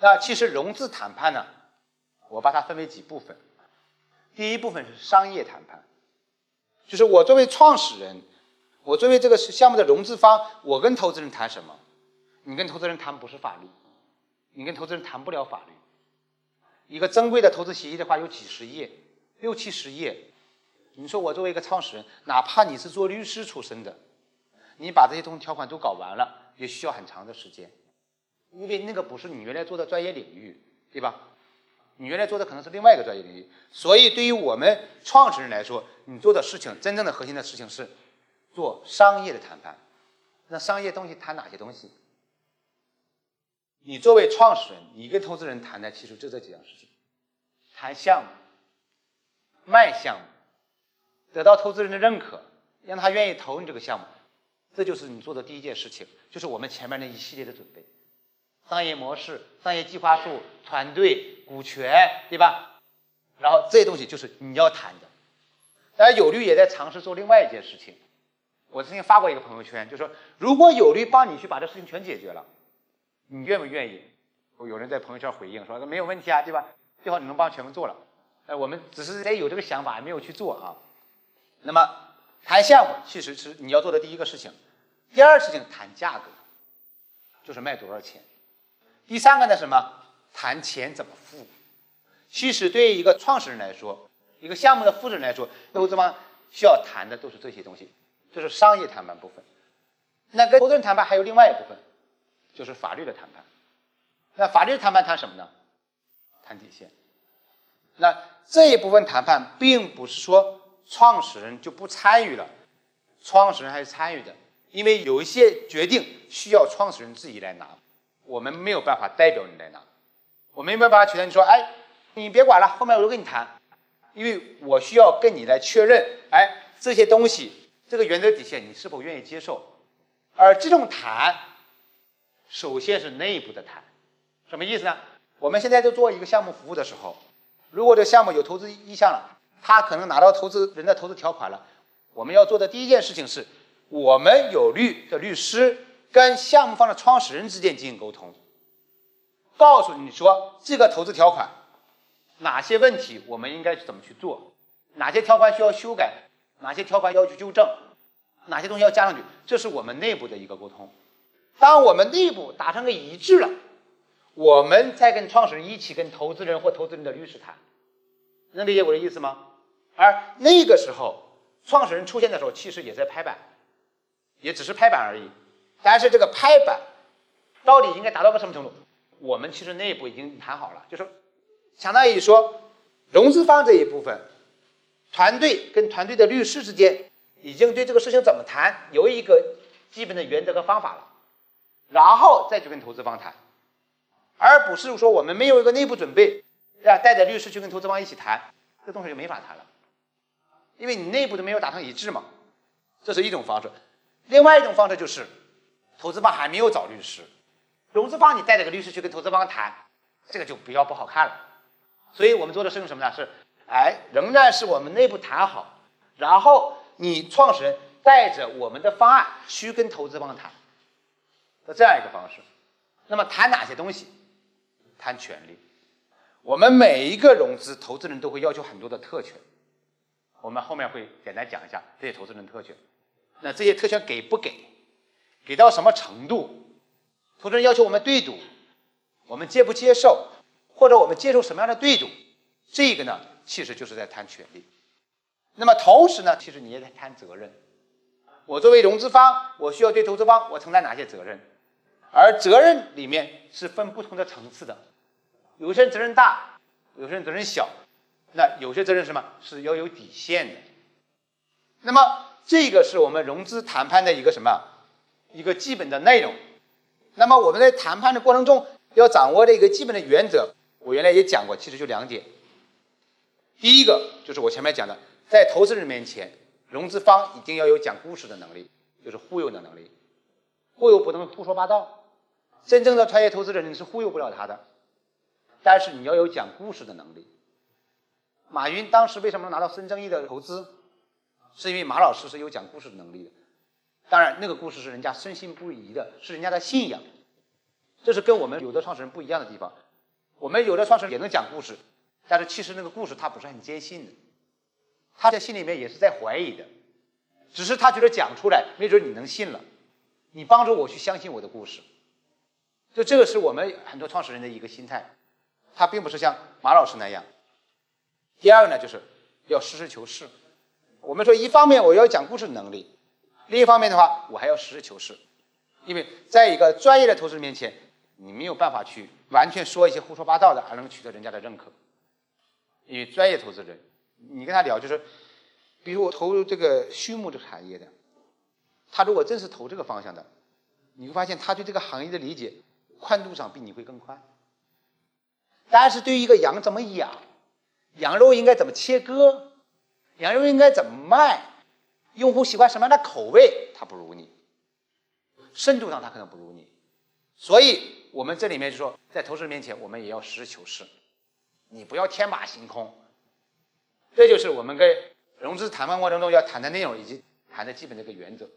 那其实融资谈判呢，我把它分为几部分。第一部分是商业谈判，就是我作为创始人，我作为这个项目的融资方，我跟投资人谈什么？你跟投资人谈不是法律，你跟投资人谈不了法律。一个珍贵的投资协议的话，有几十页，六七十页。你说我作为一个创始人，哪怕你是做律师出身的，你把这些东西条款都搞完了，也需要很长的时间，因为那个不是你原来做的专业领域，对吧？你原来做的可能是另外一个专业领域，所以对于我们创始人来说，你做的事情真正的核心的事情是做商业的谈判。那商业东西谈哪些东西？你作为创始人，你跟投资人谈的其实就这几样事情：谈项目、卖项目。得到投资人的认可，让他愿意投你这个项目，这就是你做的第一件事情，就是我们前面那一系列的准备，商业模式、商业计划书、团队、股权，对吧？然后这些东西就是你要谈的。当然，有律也在尝试做另外一件事情。我之前发过一个朋友圈，就说如果有律帮你去把这事情全解决了，你愿不愿意？有人在朋友圈回应说没有问题啊，对吧？最好你能帮全部做了。哎，我们只是在有这个想法，还没有去做啊。那么谈项目其实是你要做的第一个事情，第二事情谈价格，就是卖多少钱。第三个呢什么？谈钱怎么付。其实对于一个创始人来说，一个项目的负责人来说，投资方需要谈的都是这些东西，这是商业谈判部分。那跟投资人谈判还有另外一部分，就是法律的谈判。那法律谈判谈什么呢？谈底线。那这一部分谈判并不是说。创始人就不参与了，创始人还是参与的，因为有一些决定需要创始人自己来拿，我们没有办法代表你来拿，我没有办法取代你说，哎，你别管了，后面我都跟你谈，因为我需要跟你来确认，哎，这些东西这个原则底线你是否愿意接受，而这种谈，首先是内部的谈，什么意思呢？我们现在在做一个项目服务的时候，如果这项目有投资意向了。他可能拿到投资人的投资条款了，我们要做的第一件事情是，我们有律的律师跟项目方的创始人之间进行沟通，告诉你说这个投资条款哪些问题我们应该怎么去做，哪些条款需要修改，哪些条款要求纠正，哪些东西要加上去，这是我们内部的一个沟通。当我们内部达成个一致了，我们再跟创始人一起跟投资人或投资人的律师谈，能理解我的意思吗？而那个时候，创始人出现的时候，其实也在拍板，也只是拍板而已。但是这个拍板到底应该达到个什么程度，我们其实内部已经谈好了，就是相当于说，融资方这一部分，团队跟团队的律师之间已经对这个事情怎么谈有一个基本的原则和方法了，然后再去跟投资方谈，而不是说我们没有一个内部准备，啊，带着律师去跟投资方一起谈，这东西就没法谈了。因为你内部都没有达成一致嘛，这是一种方式。另外一种方式就是，投资方还没有找律师，融资方你带着个律师去跟投资方谈，这个就比较不好看了。所以我们做的是用什么呢？是，哎，仍然是我们内部谈好，然后你创始人带着我们的方案去跟投资方谈，是这样一个方式。那么谈哪些东西？谈权利。我们每一个融资投资人都会要求很多的特权。我们后面会简单讲一下这些投资人特权。那这些特权给不给？给到什么程度？投资人要求我们对赌，我们接不接受？或者我们接受什么样的对赌？这个呢，其实就是在谈权利。那么同时呢，其实你也在谈责任。我作为融资方，我需要对投资方我承担哪些责任？而责任里面是分不同的层次的，有些人责任大，有些人责任小。那有些责任什么是要有底线的？那么这个是我们融资谈判的一个什么一个基本的内容。那么我们在谈判的过程中要掌握的一个基本的原则，我原来也讲过，其实就两点。第一个就是我前面讲的，在投资人面前，融资方一定要有讲故事的能力，就是忽悠的能力，忽悠不能胡说八道。真正的创业投资人你是忽悠不了他的，但是你要有讲故事的能力。马云当时为什么能拿到孙正义的投资？是因为马老师是有讲故事的能力的。当然，那个故事是人家深信不疑的，是人家的信仰。这是跟我们有的创始人不一样的地方。我们有的创始人也能讲故事，但是其实那个故事他不是很坚信的，他在心里面也是在怀疑的，只是他觉得讲出来，没准你能信了，你帮助我去相信我的故事。就这个是我们很多创始人的一个心态，他并不是像马老师那样。第二个呢，就是要实事求是。我们说，一方面我要讲故事能力，另一方面的话，我还要实事求是。因为在一个专业的投资人面前，你没有办法去完全说一些胡说八道的，而能取得人家的认可。因为专业投资人，你跟他聊，就是比如我投入这个畜牧这个产业的，他如果真是投这个方向的，你会发现他对这个行业的理解宽度上比你会更宽。但是对于一个羊怎么养，羊肉应该怎么切割，羊肉应该怎么卖，用户喜欢什么样的口味，他不如你。深度上他可能不如你，所以我们这里面就说，在投资人面前，我们也要实事求是，你不要天马行空。这就是我们跟融资谈判过程中要谈的内容以及谈的基本的一个原则。